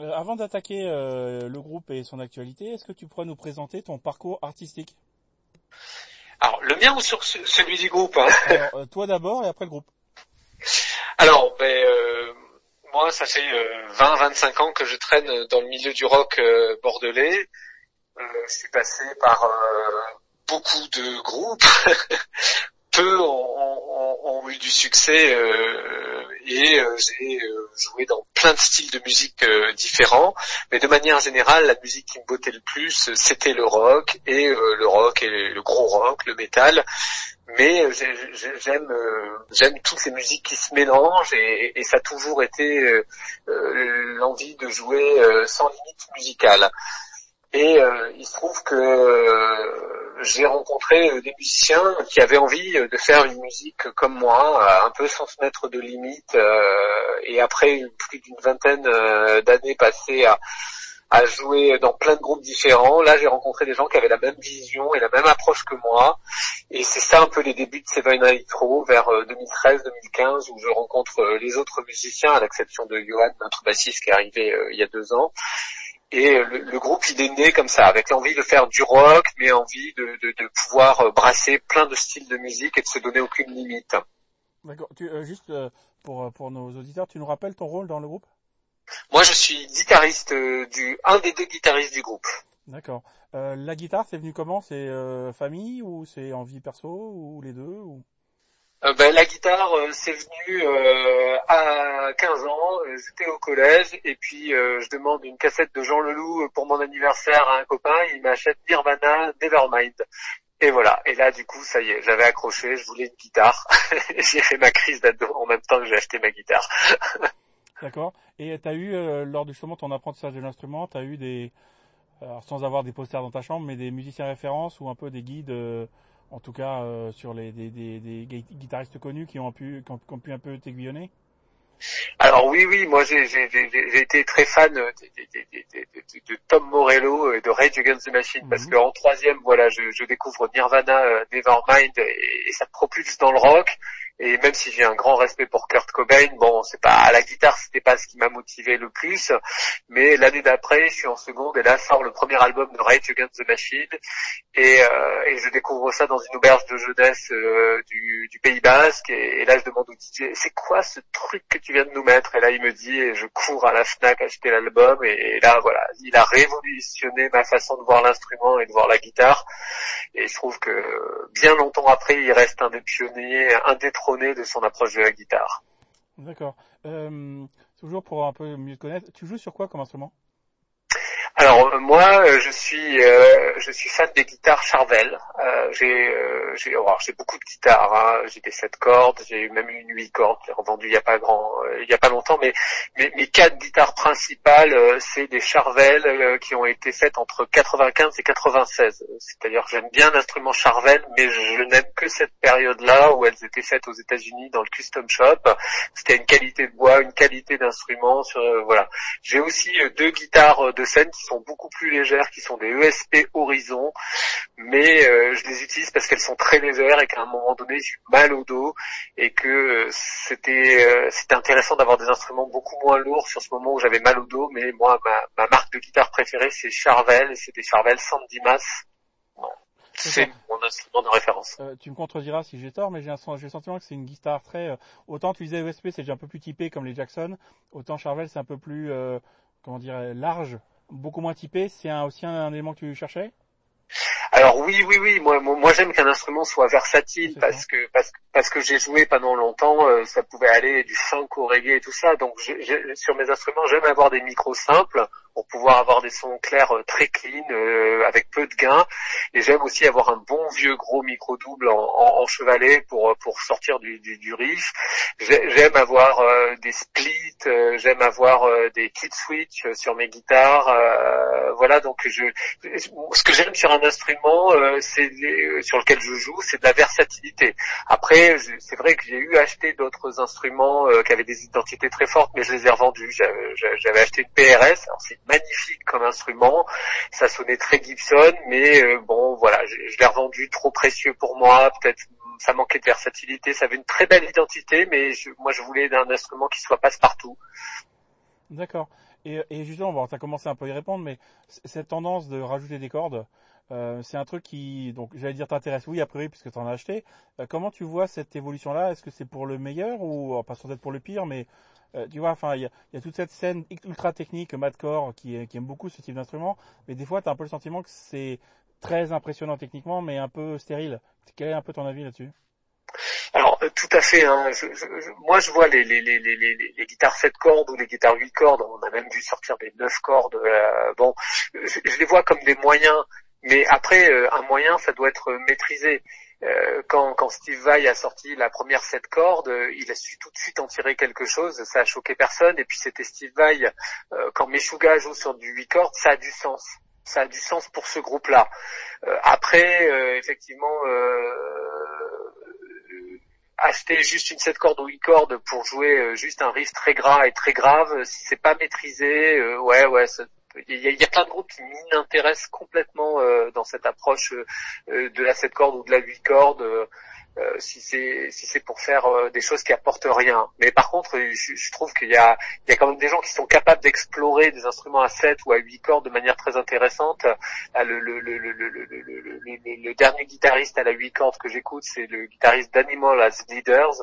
Euh, avant d'attaquer euh, le groupe et son actualité, est-ce que tu pourrais nous présenter ton parcours artistique? Alors, le mien ou sur celui du groupe hein? Alors, Toi d'abord et après le groupe. Alors, ben, moi, ça fait 20-25 ans que je traîne dans le milieu du rock bordelais. je suis passé par beaucoup de groupes. Peu ont, eu du succès euh, et euh, j'ai euh, joué dans plein de styles de musique différents. Mais de manière générale, la musique qui me bottait le plus, c'était le rock et le rock et le gros rock, le métal. Mais j'aime j'aime toutes les musiques qui se mélangent et, et ça a toujours été l'envie de jouer sans limite musicale. Et euh, il se trouve que euh, j'ai rencontré euh, des musiciens qui avaient envie de faire une musique comme moi, un peu sans se mettre de limites. et après plus d'une vingtaine d'années passées à, à jouer dans plein de groupes différents. Là, j'ai rencontré des gens qui avaient la même vision et la même approche que moi. Et c'est ça un peu les débuts de Seven Electro vers 2013-2015 où je rencontre les autres musiciens, à l'exception de Johan, notre bassiste qui est arrivé il y a deux ans. Et le, groupe, il est né comme ça, avec l'envie de faire du rock, mais envie de, de, pouvoir euh, brasser plein de styles de musique et de se donner aucune limite. D'accord. Euh, juste euh, pour, pour nos auditeurs, tu nous rappelles ton rôle dans le groupe? Moi, je suis guitariste du, un des deux guitaristes du groupe. D'accord. la guitare, c'est venu comment? C'est famille ou c'est en vie perso ou les deux ou... Euh, ben, la guitare, euh, c'est venu euh, à 15 ans, j'étais au collège, et puis je demande une cassette de Jean Leloup pour mon anniversaire à un copain, il m'achète Nirvana, Nevermind. Et voilà, et là du coup, ça y est, j'avais accroché, je voulais une guitare, j'ai fait ma crise d'ado en même temps que j'ai acheté ma guitare. D'accord, et tu as eu, lors justement ton apprentissage de l'instrument, tu as eu des, sans avoir des posters dans ta chambre, mais des musiciens références ou un peu des guides en tout cas euh, sur les des, des, des, guitaristes connus qui ont pu qui ont, pu un peu t'aiguillonner? Alors oui, oui, moi j'ai été très fan de, de, Tom Morello et de Rage Against the Machine parce mhm. qu'en troisième, voilà, je, je découvre Nirvana, euh, Nevermind et, et, ça me propulse dans le rock. Et même si j'ai un grand respect pour Kurt Cobain, bon, c'est pas à la guitare, c'était pas ce qui m'a motivé le plus. Mais l'année d'après, je suis en seconde et là sort le premier album de Rage Against the Machine et, euh, et je découvre ça dans une auberge de jeunesse euh, du, Pays Basque et, là je demande au DJ, c'est quoi ce truc que tu viens de nous mettre? Et là il me dit et je cours à la Fnac acheter l'album et, là voilà, il a révolutionné ma façon de voir l'instrument et de voir la guitare. Et je trouve que bien longtemps après, il reste un des pionniers, un des de son approche de la guitare. D'accord. Euh, toujours pour un peu mieux connaître, tu joues sur quoi comme instrument? Alors euh, moi, euh, je suis euh, je suis fan des guitares Charvel. Euh, j'ai j'ai j'ai beaucoup de guitares. Hein. J'ai des 7 cordes, j'ai même une 8 cordes. J'ai revendu il y a pas grand il y a pas longtemps, mais mes, quatre guitares principales, c'est des Charvel qui ont été faites entre 95 et 96. C'est-à-dire que j'aime bien l'instrument Charvel, mais je n'aime que cette période-là où elles étaient faites aux États-Unis dans le custom shop. C'était une qualité de bois, une qualité d'instrument. voilà. J'ai aussi deux guitares de scène qui sont beaucoup plus légères, qui sont des ESP Horizon, mais euh, je les utilise parce qu'elles sont très légères et qu'à un moment donné j'ai eu mal au dos et que euh, c'était euh, c'était intéressant d'avoir des instruments beaucoup moins lourds sur ce moment où j'avais mal au dos. Mais moi, ma, marque de guitare préférée c'est Charvel et c'est des Charvel Sandimas. C'est mon instrument de référence. tu me contrediras si j'ai tort, mais j'ai le sentiment que c'est une guitare très... autant tu disais ESP, c'est déjà un peu plus typé comme les Jackson, autant Charvel, c'est un peu plus, comment dire, large beaucoup moins typé, c'est aussi un, élément que tu cherchais? Alors oui, oui, oui. Moi, moi, j'aime qu'un instrument soit versatile parce que parce, parce que j'ai joué pendant longtemps. Euh, ça pouvait aller du funk au reggae et tout ça. Donc sur mes instruments, j'aime avoir des micros simples pour pouvoir avoir des sons clairs euh, très clean euh, avec peu de gains. Et j'aime aussi avoir un bon vieux gros micro double en, chevalet pour pour sortir du, du, du riff. J'aime avoir euh, des splits, j'aime avoir des kit switch sur mes guitares. voilà, donc je ce que j'aime sur un instrument, c'est sur lequel je joue, c'est de la versatilité. Après, c'est vrai que j'ai eu acheté d'autres instruments qui avaient des identités très fortes, mais je les ai revendus. J'avais acheté une PRS. Alors magnifique comme instrument. Ça sonnait très Gibson, mais euh, bon, voilà, je, l'ai revendu trop précieux pour moi. Peut-être ça manquait de versatilité. Ça avait une très belle identité, mais moi je voulais un instrument qui soit passe-partout. D'accord. Et, justement, bon, commencé un peu à y répondre, mais cette tendance de rajouter des cordes, euh, c'est un truc qui, donc j'allais dire t'intéresse, oui, a priori, puisque tu en as acheté. Euh, comment tu vois cette évolution-là? Est-ce que c'est pour le meilleur ou pas sans être pour le pire, mais euh, tu vois, enfin, il y a, toute cette scène ultra technique, madcore, qui, aime beaucoup ce type d'instrument, mais des fois, tu as un peu le sentiment que c'est très impressionnant techniquement, mais un peu stérile. Quel est un peu ton avis là-dessus? Alors tout à fait. Hein. Je, moi, je vois les, les, les, les, guitares 7 cordes ou les guitares 8 cordes. On a même vu sortir des 9 cordes. Euh, bon, je, les vois comme des moyens mais après, euh, un moyen, ça doit être maîtrisé. Euh, quand, quand, Steve Vai a sorti la première sept cordes, euh, il a su tout de suite en tirer quelque chose, ça a choqué personne, et puis c'était Steve Vai, quand Meshuga joue sur du 8 cordes, ça a du sens. Ça a du sens pour ce groupe-là. après, effectivement, acheter juste une 7 cordes ou 8 cordes pour jouer juste un riff très gras et très grave, si c'est pas maîtrisé, ouais, ouais, ça, il y, a, plein de groupes qui m'intéressent complètement euh, dans cette approche euh, de la 7 cordes ou de la 8 cordes. Euh, euh, si c'est si c'est pour faire euh, des choses qui apportent rien. Mais par contre, je, trouve qu'il y a il y a quand même des gens qui sont capables d'explorer des instruments à 7 ou à 8 cordes de manière très intéressante. Le, le, le, le dernier guitariste à la 8 cordes que j'écoute, c'est le guitariste d'Animal as Leaders,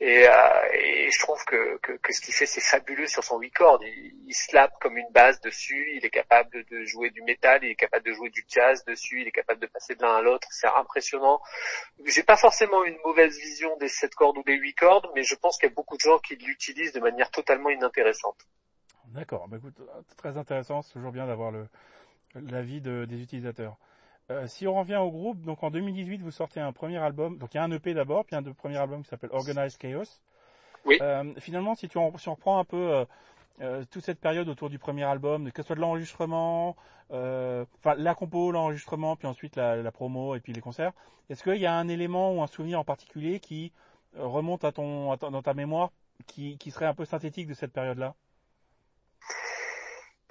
et, euh, et je trouve que, que, que ce qu'il fait, c'est fabuleux sur son 8 cordes. Il, il slap comme une base dessus, il est capable de jouer du métal, il est capable de jouer du jazz dessus, il est capable de passer de l'un à l'autre. C'est impressionnant. J'ai pas forcément forcément une mauvaise vision des 7 cordes ou des 8 cordes, mais je pense qu'il y a beaucoup de gens qui l'utilisent de manière totalement inintéressante. D'accord, bah écoute, très intéressant, c'est toujours bien d'avoir l'avis de, des utilisateurs. Euh, si on revient au groupe, donc en 2018, vous sortez un premier album, donc il y a un EP d'abord, puis un premier album qui s'appelle Organized Chaos. Oui. Euh, finalement, si tu en, si on reprend un peu euh, euh, toute cette période autour du premier album, que ce soit de l'enregistrement, euh, enfin la compo, l'enregistrement, puis ensuite la, promo et puis les concerts. Est-ce qu'il y a un élément ou un souvenir en particulier qui euh, remonte à ton, à dans ta mémoire, qui, qui, serait un peu synthétique de cette période-là?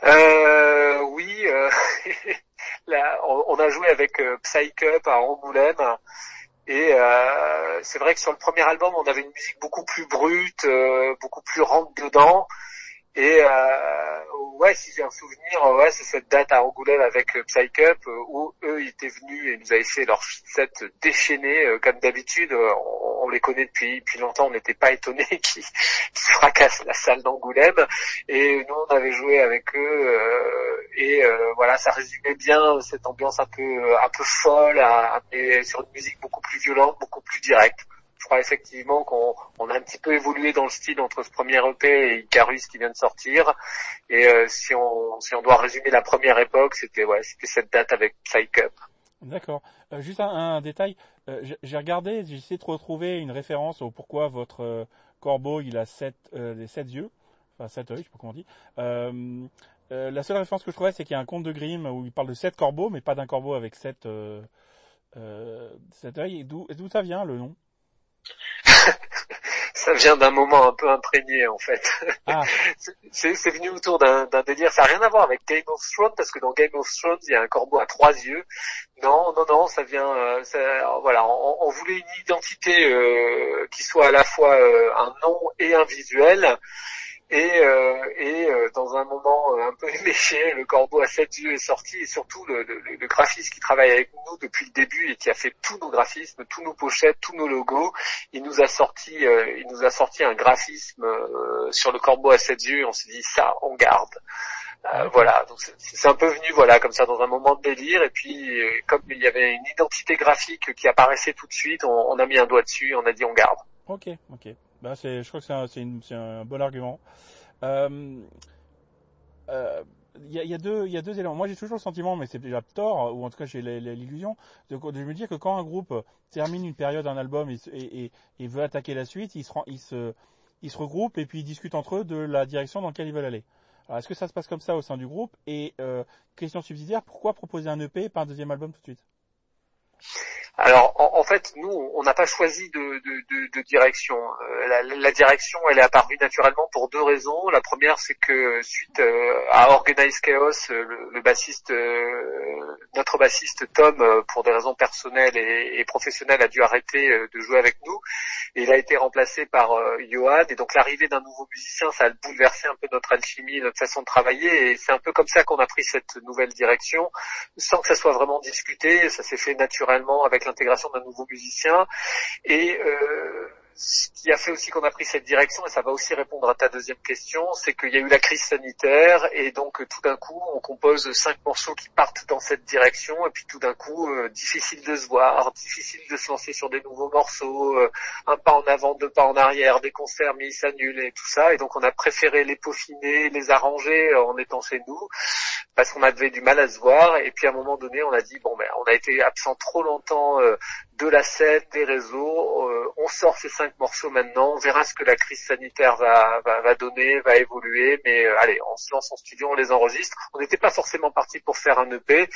Euh, Oui, euh, là, on, a joué avec Psych Up à Angoulême. Et euh, c'est vrai que sur le premier album, on avait une musique beaucoup plus brute, euh, beaucoup plus rentre dedans. Et euh, ouais, si j'ai un souvenir, ouais, c'est cette date à Angoulême avec Psych Up où eux ils étaient venus et nous avaient fait leur set déchaîné euh, comme d'habitude. On, les connaît depuis depuis longtemps, on n'était pas étonnés qu'ils qu fracassent la salle d'Angoulême. Et nous on avait joué avec eux euh, et euh, voilà, ça résumait bien cette ambiance un peu un peu folle, à, sur une musique beaucoup plus violente, beaucoup plus directe je crois effectivement qu'on on a un petit peu évolué dans le style entre ce premier EP et Icarus qui vient de sortir. Et euh, si on si on doit résumer la première époque, c'était ouais, c'était cette date avec Psych Up. D'accord. Euh, juste un, un détail. Euh, j'ai regardé, j'ai essayé de retrouver une référence au pourquoi votre euh, corbeau il a sept euh, les sept yeux, enfin sept œils, je sais pas comment on dit. La seule référence que je trouvais, c'est qu'il y a un conte de Grimm où il parle de sept corbeaux, mais pas d'un corbeau avec sept sept œils. D'où ça vient le nom? ça vient d'un moment un peu imprégné en fait. Ah. c'est venu autour d'un délire. Ça n'a rien à voir avec Game of Thrones parce que dans Game of Thrones il y a un corbeau à trois yeux. Non, non, non, ça vient. Euh, ça, voilà, on, on, voulait une identité euh, qui soit à la fois euh, un nom et un visuel. Et, euh, et euh, dans un moment euh, un peu éméché, le corbeau à sept yeux est sorti et surtout le, le, le, graphiste qui travaille avec nous depuis le début et qui a fait tous nos graphismes, tous nos pochettes, tous nos logos, il nous a sorti, il nous a sorti un graphisme sur le corbeau à sept yeux. Et on s'est dit ça, on garde. Euh, voilà, donc c'est un peu venu voilà comme ça dans un moment de délire et puis comme il y avait une identité graphique qui apparaissait tout de suite, on, on a mis un doigt dessus, on a dit on garde. Ok, ok. Bah, c'est, je crois que c'est un, c'est, un bon argument. Euh, euh, il y, a, y, a deux, il y a deux éléments. Moi, j'ai toujours le sentiment, mais c'est déjà tort, ou en tout cas j'ai l'illusion, de, de, me dire que quand un groupe termine une période, un album, et, et, et veut attaquer la suite, il se, il se, il se regroupe et puis ils discutent entre eux de la direction dans laquelle ils veulent aller. Alors, est-ce que ça se passe comme ça au sein du groupe? Et euh, question subsidiaire, pourquoi proposer un EP et pas un deuxième album tout de suite? Alors en, fait, nous, on n'a pas choisi de, de, de, direction. Euh, la, la, direction, elle est apparue naturellement pour deux raisons. La première, c'est que suite euh, à Organize Chaos, euh, le, le bassiste, notre bassiste Tom, pour des raisons personnelles et, et, professionnelles, a dû arrêter de jouer avec nous. Il a été remplacé par Johan. Et donc l'arrivée d'un nouveau musicien, ça a bouleversé un peu notre alchimie, notre façon de travailler. Et c'est un peu comme ça qu'on a pris cette nouvelle direction, sans que ça soit vraiment discuté. Ça s'est fait naturellement avec l'intégration d'un nouveau musicien. Et euh, ce qui a fait aussi qu'on a pris cette direction, et ça va aussi répondre à ta deuxième question, c'est qu'il y a eu la crise sanitaire, et donc tout d'un coup, on compose cinq morceaux qui partent dans cette direction, et puis tout d'un coup, euh, difficile de se voir, difficile de se lancer sur des nouveaux morceaux, euh, un pas en avant, deux pas en arrière, des concerts mais ils s'annulent et tout ça, et donc on a préféré les peaufiner, les arranger en étant chez nous, parce qu'on avait du mal à se voir, et puis à un moment donné, on a dit, bon ben, on a été absent trop longtemps euh, de la scène, des réseaux, on sort ces cinq morceaux maintenant. On verra ce que la crise sanitaire va, va, donner, va évoluer. Mais euh, allez, on se lance en studio, on les enregistre. On n'était pas forcément parti pour faire un EP.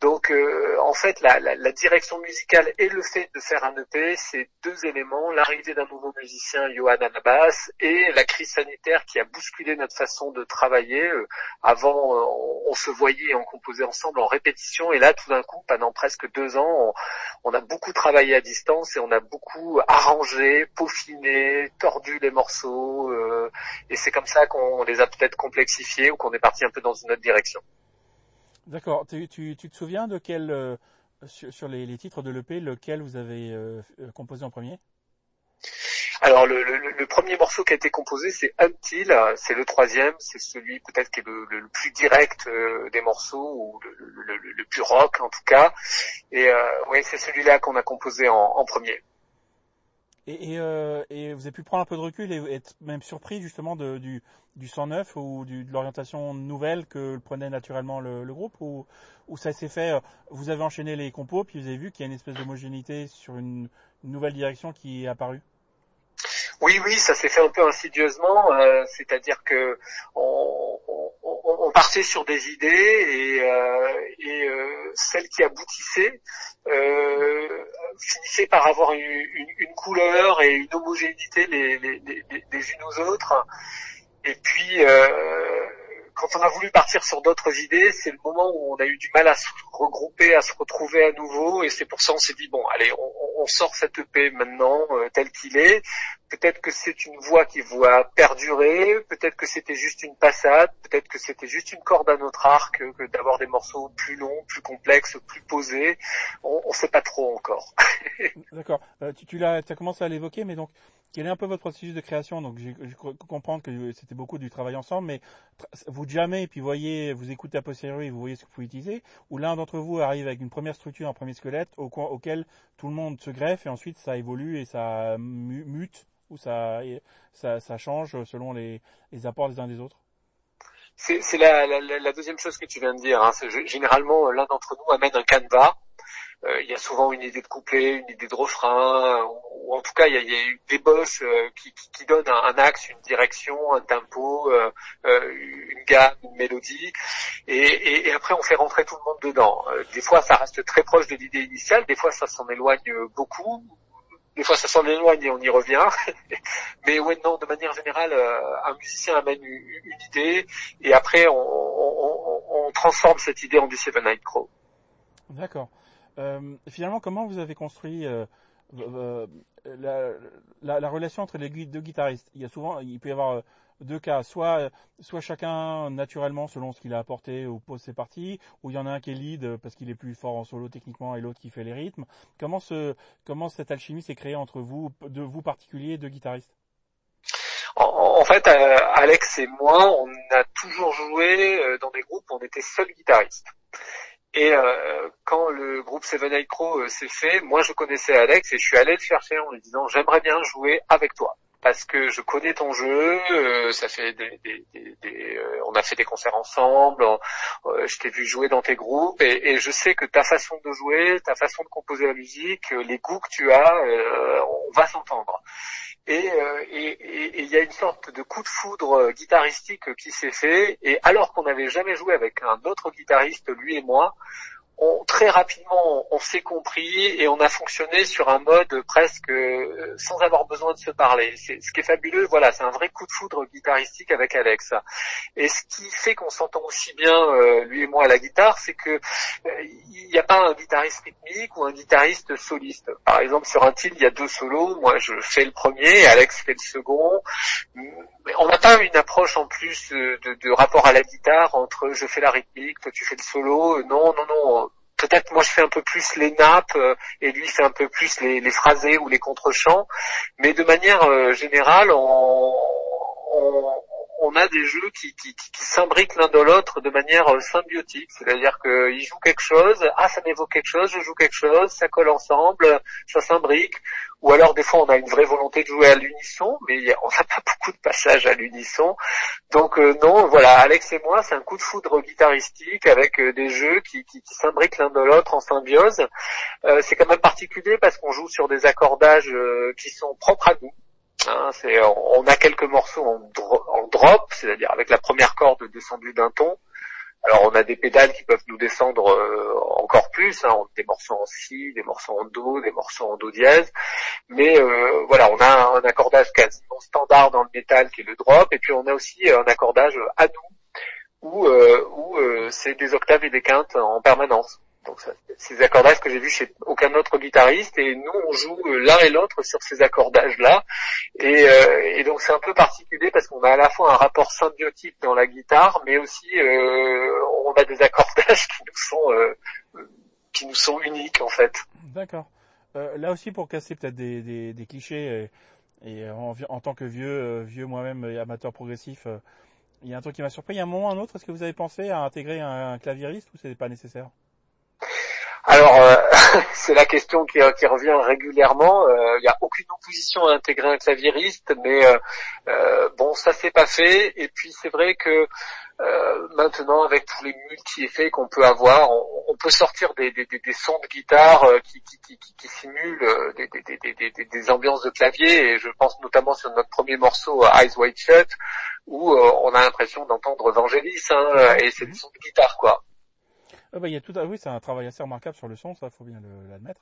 Donc euh, en fait, la, la, direction musicale et le fait de faire un EP, c'est deux éléments. L'arrivée d'un nouveau musicien, Johan Anabas, et la crise sanitaire qui a bousculé notre façon de travailler. Euh, avant, on, se voyait, on composait ensemble en répétition. Et là, tout d'un coup, pendant presque deux ans, on, on a beaucoup travaillé à distance et on a beaucoup arrangé, peaufiné, tordu les morceaux, euh, et c'est comme ça qu'on les a peut-être complexifiés ou qu'on est parti un peu dans une autre direction. D'accord. Tu, tu, tu, te souviens de quel, euh, sur, les, les, titres de l'EP, lequel vous avez euh, composé en premier? Alors le, le, le, premier morceau qui a été composé c'est Until, c'est le troisième, c'est celui peut-être qui est le, le, plus direct des morceaux ou le, plus rock en tout cas. Et euh, oui, c'est celui-là qu'on a composé en, en premier. Et, euh, et, vous avez pu prendre un peu de recul et être même surpris justement du, du 109 ou de l'orientation nouvelle que prenait naturellement le, le groupe ou, ou ça s'est fait, euh, vous avez enchaîné les compos puis vous avez vu qu'il y a une espèce d'homogénéité sur une, nouvelle direction qui est apparue? Oui, oui, ça s'est fait un peu insidieusement, euh, c'est-à-dire que on, on, on, partait sur des idées et, euh, et euh, celles qui aboutissaient euh, finissaient par avoir une, une, une, couleur et une homogénéité les, les, les, les unes aux autres. Et puis, euh, quand on a voulu partir sur d'autres idées, c'est le moment où on a eu du mal à se regrouper, à se retrouver à nouveau, et c'est pour ça qu'on s'est dit bon, allez, on, on, sort cette EP maintenant euh, tel qu'il est. Peut-être que c'est une voix qui va perdurer, peut-être que c'était juste une passade, peut-être que c'était juste une corde à notre arc, que d'avoir des morceaux plus longs, plus complexes, plus posés. On ne sait pas trop encore. D'accord. Euh, tu, tu as commencé à l'évoquer, mais donc quel est un peu votre processus de création? Donc, je, comprends que c'était beaucoup du travail ensemble, mais vous jamais et puis voyez, vous écoutez à posteriori, vous voyez ce que vous pouvez utiliser, ou l'un d'entre vous arrive avec une première structure, un premier squelette, auquel tout le monde se greffe et ensuite ça évolue et ça mute ou ça, change selon les, apports des uns des autres? C'est la, deuxième chose que tu viens de dire. Hein. Généralement, l'un d'entre nous amène un canevas il y a souvent une idée de couplet, une idée de refrain, ou, en tout cas il y a, des boss euh, qui, qui, donnent un, axe, une direction, un tempo, euh, une gamme, une mélodie, et, après on fait rentrer tout le monde dedans. des fois ça reste très proche de l'idée initiale, des fois ça s'en éloigne beaucoup, des fois ça s'en éloigne et on y revient. Mais ouais, non, de manière générale, un musicien amène une, idée et après on, transforme cette idée en du Seven Night Crow. D'accord. Euh, finalement, comment vous avez construit euh, la, la, la, relation entre les deux guitaristes? Il y a souvent, il peut y avoir euh, deux cas, soit soit chacun naturellement selon ce qu'il a apporté ou pose ses parties, ou il y en a un qui est lead parce qu'il est plus fort en solo techniquement et l'autre qui fait les rythmes. Comment ce comment cette alchimie s'est créée entre vous, de vous particuliers, deux guitaristes? En, fait, Alex et moi, on a toujours joué dans des groupes où on était seul guitariste. Et euh, quand le groupe Seven Eye Crow euh, s'est fait, moi je connaissais Alex et je suis allé le chercher en lui disant j'aimerais bien jouer avec toi parce que je connais ton jeu, euh, ça fait des, des, des, on a fait des concerts ensemble, je t'ai vu jouer dans tes groupes et, et, je sais que ta façon de jouer, ta façon de composer la musique, les goûts que tu as, on va s'entendre. Euh, et il y a une sorte de coup de foudre euh, guitaristique qui s'est fait. Et alors qu'on n'avait jamais joué avec un autre guitariste, lui et moi, on, très rapidement, on s'est compris et on a fonctionné sur un mode presque euh, sans avoir besoin de se parler. Ce qui est fabuleux. Voilà, c'est un vrai coup de foudre guitaristique avec Alex. Et ce qui fait qu'on s'entend aussi bien euh, lui et moi à la guitare, c'est que euh, il n'y a pas un guitariste rythmique ou un guitariste soliste. Par exemple, sur un titre, il y a deux solos. Moi, je fais le premier, Alex fait le second. On n'a pas une approche en plus de rapport à la guitare entre je fais la rythmique, toi tu fais le solo. Non, non, non peut-être moi je fais un peu plus les nappes euh, et lui fait un peu plus les, les phrasés ou les contre-chants, mais de manière euh, générale, on, a des jeux qui, s'imbriquent l'un dans l'autre de manière euh, symbiotique, c'est-à-dire qu'ils jouent quelque chose, ah ça m'évoque quelque chose, je joue quelque chose, ça colle ensemble, ça s'imbrique, ou alors des fois on a une vraie volonté de jouer à l'unisson, mais on n'a pas beaucoup de passages à l'unisson. Donc euh, non, voilà, Alex et moi, c'est un coup de foudre guitaristique avec euh, des jeux qui, s'imbriquent l'un de l'autre en symbiose. C'est quand même particulier parce qu'on joue sur des accordages qui sont propres à nous. Hein, on a quelques morceaux en, drop, c'est-à-dire avec la première corde descendue d'un ton. Alors on a des pédales qui peuvent nous descendre euh, encore plus, hein, des morceaux en si, des morceaux en do, des morceaux en do dièse, mais euh, voilà, on a un accordage quasiment standard dans le métal qui est le drop, et puis on a aussi un accordage à nous où, euh, où c'est des octaves et des quintes en permanence. Donc c'est des accordages que j'ai vus chez aucun autre guitariste et nous on joue l'un et l'autre sur ces accordages là et, et donc c'est un peu particulier parce qu'on a à la fois un rapport symbiotique dans la guitare mais aussi euh, on a des accordages qui nous sont euh, qui nous sont uniques en fait. D'accord. Euh, là aussi pour casser peut-être des, des, clichés et, en, tant que vieux vieux moi-même amateur progressif il y a un truc qui m'a surpris. Il y a un moment ou un autre, est-ce que vous avez pensé à intégrer un, un claviériste ou c'est pas nécessaire? Alors, euh, c'est la question qui, qui revient régulièrement. Il n'y a aucune opposition à intégrer un claviériste, mais euh, bon, ça s'est pas fait. Et puis c'est vrai que euh, maintenant, avec tous les multi-effets qu'on peut avoir, on, peut sortir des, des, des, sons de guitare euh, qui, qui, qui, qui simulent euh, des, ambiances de clavier. Et je pense notamment sur notre premier morceau, Eyes Wide Shut, où on a l'impression d'entendre Vangelis, hein, et c'est des sons de guitare, quoi. Bah, il y a tout à... Oui, c'est un travail assez remarquable sur le son, ça faut bien l'admettre.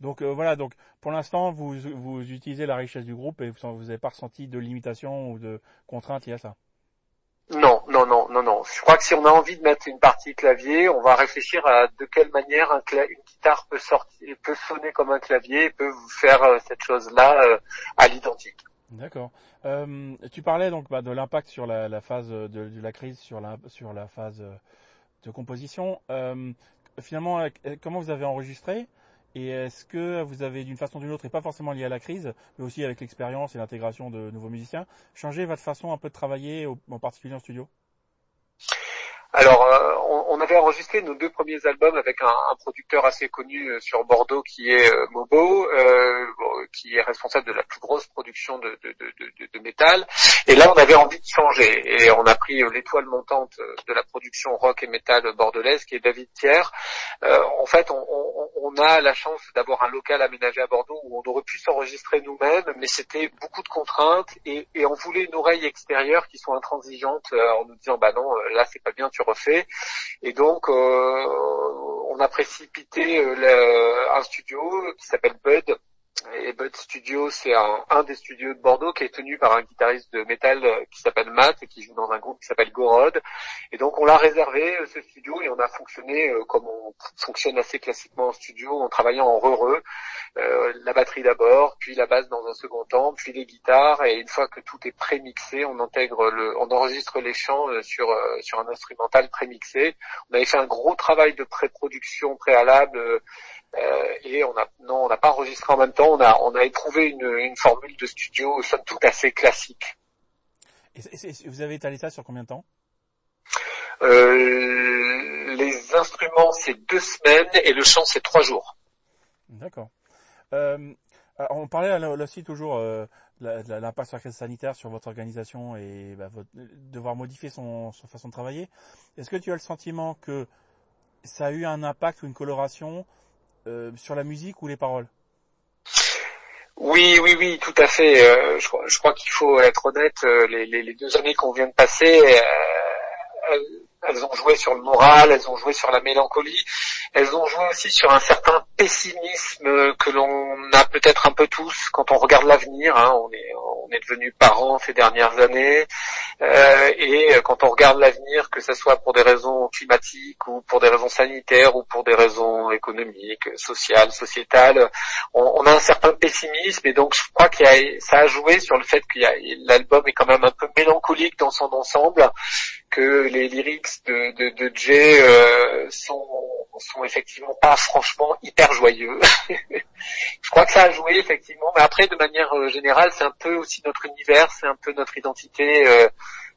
Donc voilà, donc pour l'instant vous, vous utilisez la richesse du groupe et vous n'avez pas ressenti de limitation ou de contrainte y a ça? Non, non, non, non, non. Je crois que si on a envie de mettre une partie clavier, on va réfléchir à de quelle manière un une guitare peut sortir, peut sonner comme un clavier, peut vous faire euh, cette chose-là euh, à l'identique. D'accord. Euh, tu parlais donc bah, de l'impact sur la, la phase de, de, la crise, sur la sur la phase de composition. finalement, comment vous avez enregistré et est-ce que vous avez, d'une façon ou d'une autre, et pas forcément lié à la crise, mais aussi avec l'expérience et l'intégration de nouveaux musiciens, changé votre façon un peu de travailler, en particulier en studio? Alors, euh, on, avait enregistré nos deux premiers albums avec un, producteur assez connu euh, sur Bordeaux qui est euh, Mobo, qui est responsable de la plus grosse production de, de, métal. Et là, on avait envie de changer et on a pris l'étoile montante de la production rock et métal bordelaise, qui est David Thiers. En fait, on, a la chance d'avoir un local aménagé à Bordeaux où on aurait pu s'enregistrer nous-mêmes, mais c'était beaucoup de contraintes et, on voulait une oreille extérieure qui soit intransigeante en nous disant bah non, là c'est pas bien, tu refait. Et donc, euh, on a précipité euh, un studio qui s'appelle Bud, et Bud Studio, c'est un, des studios de Bordeaux qui est tenu par un guitariste de métal euh, qui s'appelle Matt et qui joue dans un groupe qui s'appelle Gorod. Et donc on l'a réservé ce studio et on a fonctionné comme on fonctionne assez classiquement en studio, en travaillant en re-re. la batterie d'abord, puis la basse dans un second temps, puis les guitares. Et une fois que tout est pré-mixé, on intègre le, on enregistre les chants sur sur un instrumental pré-mixé. On avait fait un gros travail de pré-production préalable euh, et on a non, on n'a pas enregistré en même temps. On a on a éprouvé une, une formule de studio somme toute assez classique. Et, vous avez étalé ça sur combien de temps? Euh, Les instruments c'est deux semaines et le chant c'est trois jours. D'accord. Euh, on parlait là aussi toujours euh, de l'impact sur la crise sanitaire sur votre organisation et bah, votre, devoir modifier son, son façon de travailler. Est-ce que tu as le sentiment que ça a eu un impact ou une coloration euh, sur la musique ou les paroles? Oui, oui, oui, tout à fait. Euh, je, crois qu'il faut être honnête. Euh, les, deux années qu'on vient de passer, elles, ont joué sur le moral, elles ont joué sur la mélancolie. Elles ont joué aussi sur un certain pessimisme que l'on a peut-être un peu tous quand on regarde l'avenir. Hein. On est on devenu parents ces dernières années euh, et quand on regarde l'avenir, que ce soit pour des raisons climatiques ou pour des raisons sanitaires ou pour des raisons économiques, sociales, sociétales, on, a un certain pessimisme et donc je crois qu'il ça a joué sur le fait que l'album est quand même un peu mélancolique dans son ensemble, que les lyrics de, Jay euh, sont effectivement pas franchement hyper joyeux. je crois que ça a joué effectivement, mais après de manière euh, générale, c'est un peu aussi notre univers, c'est un peu notre identité. Euh,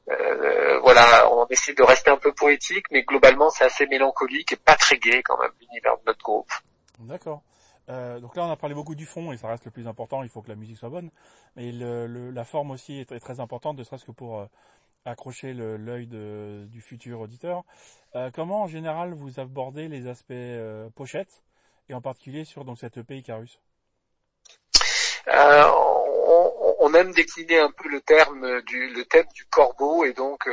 euh, voilà, on essaie de rester un peu poétique, mais globalement c'est assez mélancolique et pas très gai quand même l'univers de notre groupe. D'accord. Donc là, on a parlé beaucoup du fond et ça reste le plus important. Il faut que la musique soit bonne, mais la forme aussi est, très importante, ne serait-ce que pour accrocher l'œil du futur auditeur. Euh, comment en général vous abordez les aspects euh, pochettes et en particulier sur donc cette EP Icarus? Euh, on, aime décliner un peu le terme du le thème du corbeau et donc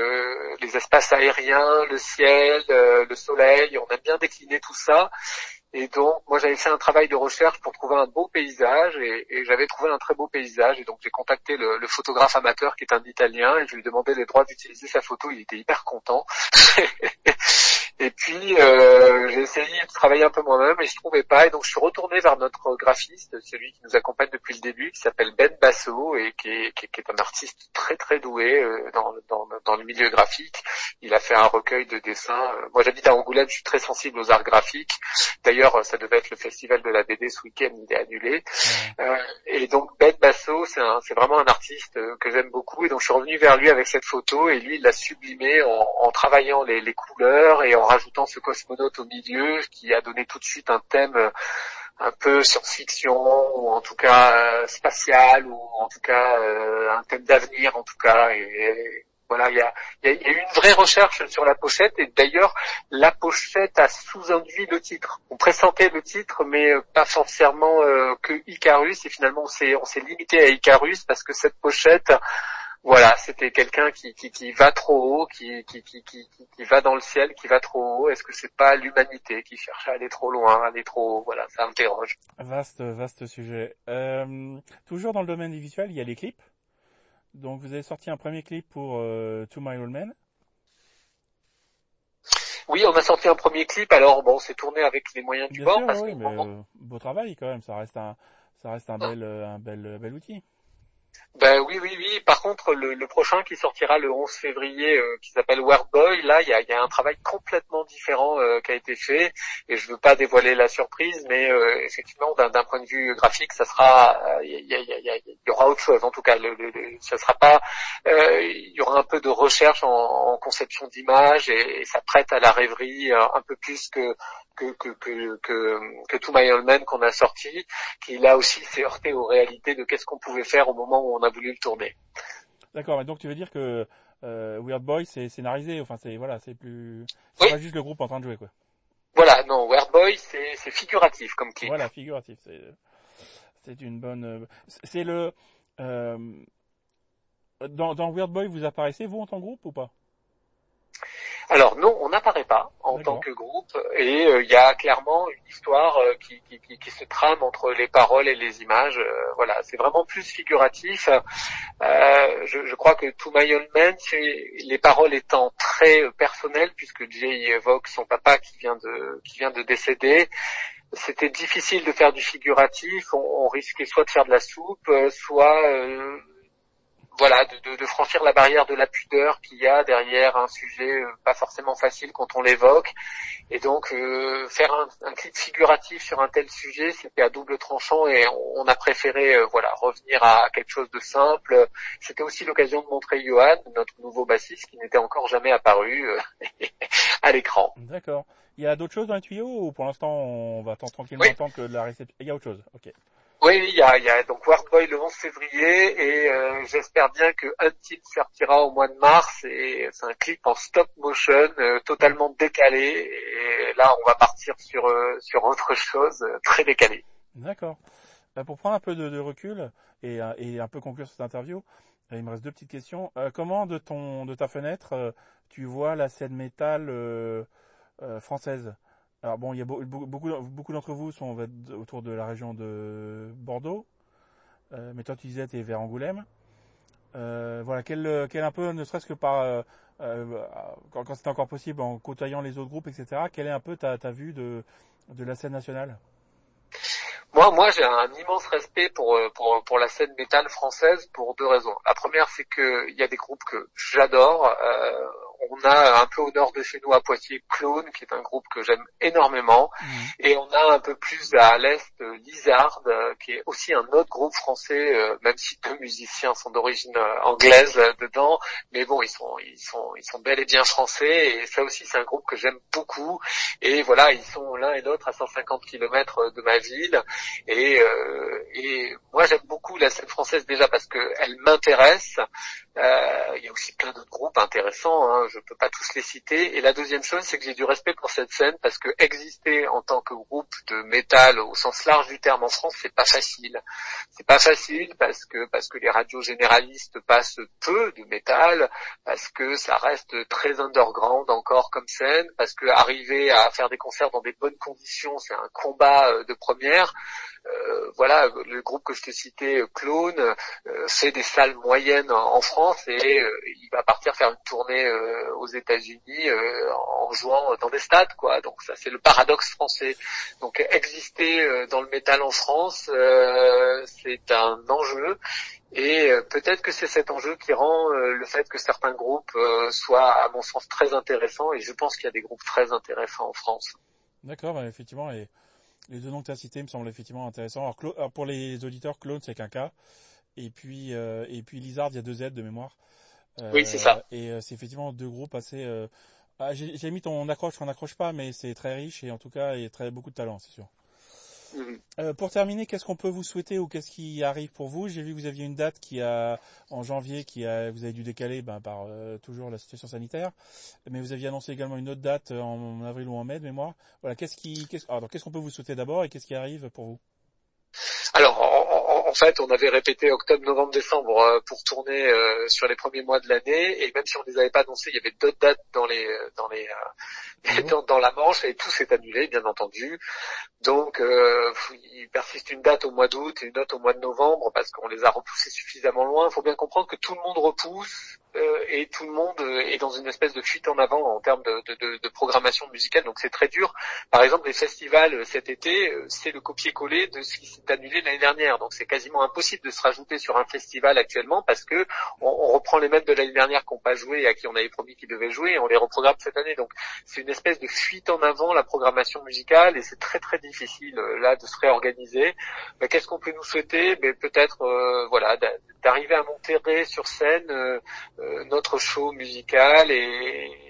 les espaces aériens, le ciel, le soleil. On aime bien décliner tout ça et donc, moi, j'avais fait un travail de recherche pour trouver un beau paysage, et, j'avais trouvé un très beau paysage. Et donc, j'ai contacté le, photographe amateur qui est un Italien, et je lui ai demandé les droits d'utiliser sa photo. Il était hyper content. Et puis euh, j'ai essayé de travailler un peu moi-même et je trouvais pas. Et donc je suis retourné vers notre graphiste, celui qui nous accompagne depuis le début, qui s'appelle Ben Basso et qui est, un artiste très très doué euh, dans, dans, le milieu graphique. Il a fait un recueil de dessins. Moi j'habite à Angoulême, je suis très sensible aux arts graphiques. D'ailleurs ça devait être le festival de la BD ce week-end, il est annulé. Euh, et donc Ben Basso, c'est, vraiment un artiste euh, que j'aime beaucoup. Et donc je suis revenu vers lui avec cette photo et lui il l'a sublimé en, en travaillant les, les couleurs et en rajoutant ce cosmonaute au milieu qui a donné tout de suite un thème euh, un peu science-fiction ou en tout cas euh, spatial ou en tout cas euh, un thème d'avenir en tout cas et, voilà, il y a, y a, eu une vraie recherche sur la pochette et d'ailleurs la pochette a sous-induit le titre. On pressentait le titre mais pas forcément que Icarus et finalement on s'est limité à Icarus parce que cette pochette voilà, c'était quelqu'un qui, qui, qui, va trop haut, qui, qui, qui, qui, va dans le ciel, qui va trop haut. Est-ce que c'est pas l'humanité qui cherche à aller trop loin, aller trop haut? Voilà, ça interroge. Vaste, vaste sujet. Euh, toujours dans le domaine visuel, il y a les clips. Donc vous avez sorti un premier clip pour euh, To My Old Man? Oui, on a sorti un premier clip. Alors bon, c'est tourné avec les moyens du bord. oui, mais euh, beau travail quand même. Ça reste un, ça reste un bel, un bel, bel outil. Ben oui, oui, oui. Par contre, le, le, prochain qui sortira le 11 février, euh, qui s'appelle Boy, là, il y a, y a, un travail complètement différent euh, qui a été fait. Et je veux pas dévoiler la surprise, mais euh, effectivement, d'un point de vue graphique, ça sera, il y, y, y, aura autre chose. En tout cas, le, le, ça sera pas, il y aura un peu de recherche en, en conception d'image et, ça prête à la rêverie un peu plus que que que que que, que My Old Man qu'on a sorti, qui là aussi s'est heurté aux réalités de qu'est-ce qu'on pouvait faire au moment on a voulu le tourner. D'accord, donc tu veux dire que euh, Weird Boy c'est scénarisé, enfin c'est voilà, c'est plus, c'est pas juste le groupe en train de jouer quoi. Voilà, non, Weird Boy c'est c'est figuratif comme clip. Voilà, figuratif, c'est c'est une bonne, euh, c'est le euh, dans dans Weird Boy vous apparaissez vous en tant que groupe ou pas? Alors non, on n'apparaît pas en tant que groupe et euh, il y a clairement une histoire euh, qui, qui, qui, se trame entre les paroles et les images. Euh, voilà, c'est vraiment plus figuratif. Je, je, crois que To My Old Man, les paroles étant très personnelles puisque Jay évoque son papa qui vient de qui vient de décéder. C'était difficile de faire du figuratif. On, on risquait soit de faire de la soupe, soit voilà, de, de, franchir la barrière de la pudeur qu'il y a derrière un sujet euh, pas forcément facile quand on l'évoque. Et donc euh, faire un, un, clip figuratif sur un tel sujet, c'était à double tranchant et on, a préféré euh, voilà revenir à quelque chose de simple. C'était aussi l'occasion de montrer Johan, notre nouveau bassiste, qui n'était encore jamais apparu à l'écran. D'accord. Il y a d'autres choses dans les tuyaux ou pour l'instant on va attendre tranquillement attendre que la réception. Il y a autre chose. Ok. Oui, il y a, il y a donc Boy le 11 février et euh, j'espère bien que Until sortira au mois de mars et c'est un clip en stop motion euh, totalement décalé et là on va partir sur euh, sur autre chose très décalé. D'accord. pour prendre un peu de, recul et, et, un peu conclure cette interview, il me reste deux petites questions. comment de ton de ta fenêtre tu vois la scène métal française? Alors bon, il y a beaucoup, d'entre vous sont autour de la région de Bordeaux, euh, mais toi tu disais tu es vers Angoulême. Euh, voilà, quel, quel un peu, ne serait-ce que par euh, quand, quand c'était encore possible, en côtoyant les autres groupes, etc. Quelle est un peu ta, vue de, de la scène nationale? Moi, moi, j'ai un immense respect pour, pour, la scène métal française pour deux raisons. La première, c'est qu'il y a des groupes que j'adore. On a un peu au nord de chez nous à Poitiers Clone, qui est un groupe que j'aime énormément, mmh. et on a un peu plus à l'est Lizard, euh, qui est aussi un autre groupe français, euh, même si deux musiciens sont d'origine euh, anglaise dedans, mais bon, ils sont ils sont ils sont bel et bien français, et ça aussi c'est un groupe que j'aime beaucoup, et voilà, ils sont l'un et l'autre à 150 km de ma ville, et et moi j'aime beaucoup la scène française déjà parce qu'elle m'intéresse. Il y a aussi plein d'autres groupes intéressants. Hein je peux pas tous les citer. Et la deuxième chose, c'est que j'ai du respect pour cette scène parce que exister en tant que groupe de métal au sens large du terme en France, c'est pas facile. C'est pas facile parce que parce que les radios généralistes passent peu de métal, parce que ça reste très underground encore comme scène, parce que arriver à faire des concerts dans des bonnes conditions, c'est un combat euh, de première. Euh, voilà, le groupe que je te citais, Clone, euh, fait des salles moyennes en, France et il va partir faire une tournée aux États-Unis en jouant dans des stades, quoi. Donc ça, c'est le paradoxe français. Donc exister dans le métal en France, c'est un enjeu. Et peut-être que c'est cet enjeu qui rend le fait que certains groupes soient, à mon sens, très intéressants. Et je pense qu'il y a des groupes très intéressants en France. D'accord, bah, effectivement. Et les deux noms que tu as cités me semblent effectivement intéressants. Alors, pour les auditeurs, Clone, c'est qu'un K. Et puis, euh, et puis Lizard, il y a deux Z de mémoire. Euh, oui, c'est ça. Et euh, c'est effectivement deux groupes assez... Euh, ah, J'ai mis ton accroche, on n'accroche pas, mais c'est très riche et en tout cas, il y a très, beaucoup de talent, c'est sûr. Mhm. Euh, pour terminer, qu'est-ce qu'on peut vous souhaiter ou qu'est-ce qui arrive pour vous? J'ai vu que vous aviez une date qui a en janvier qui a vous avez dû décaler ben, par euh, toujours la situation sanitaire, mais vous aviez annoncé également une autre date en, avril ou en mai de mémoire. Voilà, qu'est-ce qui qu'est-ce qu'est-ce qu'on peut vous souhaiter d'abord et qu'est-ce qui arrive pour vous? Alors en, fait, on avait répété octobre, novembre, décembre euh, pour tourner sur les premiers mois de l'année et même si on ne les avait pas annoncés, il y avait d'autres dates dans les dans les dans, dans, la Manche et tout s'est annulé, bien entendu. Donc, euh, il persiste une date au mois d'août et une autre au mois de novembre parce qu'on les a repoussés suffisamment loin. Il faut bien comprendre que tout le monde repousse euh, et tout le monde euh, est dans une espèce de fuite en avant en termes de, de, de programmation musicale. Donc, c'est très dur. Par exemple, les festivals euh, cet été, c'est le copier-coller de ce qui s'est annulé l'année dernière. Donc, c'est quasiment impossible de se rajouter sur un festival actuellement parce que on, reprend les mêmes de l'année dernière qui n'ont pas joué et à qui on avait promis qu'ils devaient jouer et on les reprogramme cette année. Donc, c'est une espèce de fuite en avant la programmation musicale et c'est très très difficile euh, là de se réorganiser. Mais qu'est-ce qu'on peut nous souhaiter? Mais peut-être euh, voilà d'arriver à monter sur scène euh, notre show musical et,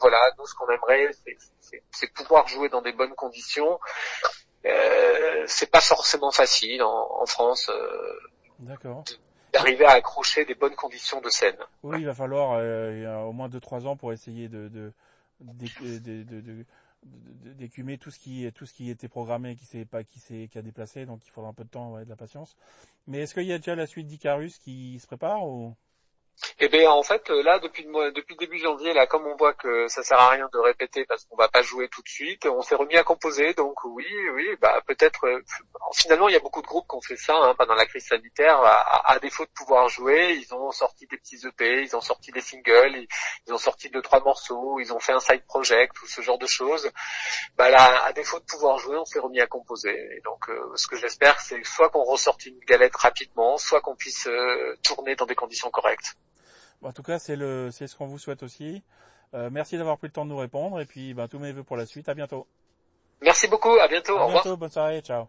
voilà nous ce qu'on aimerait c'est pouvoir jouer dans des bonnes conditions. C'est pas forcément facile en, France. D'accord d'arriver à accrocher des bonnes conditions de scène. Oui, il va falloir au moins 2-3 ans pour essayer de, d'écumer tout ce qui tout ce qui était programmé qui s'est pas qui s'est qui a déplacé donc il faudra un peu de temps et de la patience mais est-ce qu'il y a déjà la suite d'Icarus qui se prépare ou? Eh bien, en fait, là, depuis le depuis début janvier, là, comme on voit que ça sert à rien de répéter parce qu'on va pas jouer tout de suite, on s'est remis à composer. Donc oui, oui, bah peut-être. Euh, finalement, il y a beaucoup de groupes qui ont fait ça hein, pendant la crise sanitaire. À, défaut de pouvoir jouer, ils ont sorti des petits EP, ils ont sorti des singles, ils, ont sorti deux trois morceaux, ils ont fait un side project, tout ce genre de choses. Bah là, à défaut de pouvoir jouer, on s'est remis à composer. Et donc, euh, ce que j'espère, c'est soit qu'on ressorte une galette rapidement, soit qu'on puisse euh, tourner dans des conditions correctes. En tout cas, c'est le, c'est ce qu'on vous souhaite aussi. Euh, merci d'avoir pris le temps de nous répondre et puis ben, tous mes vœux pour la suite. À bientôt. Merci beaucoup. À bientôt. À bientôt. Bonne soirée. Ciao.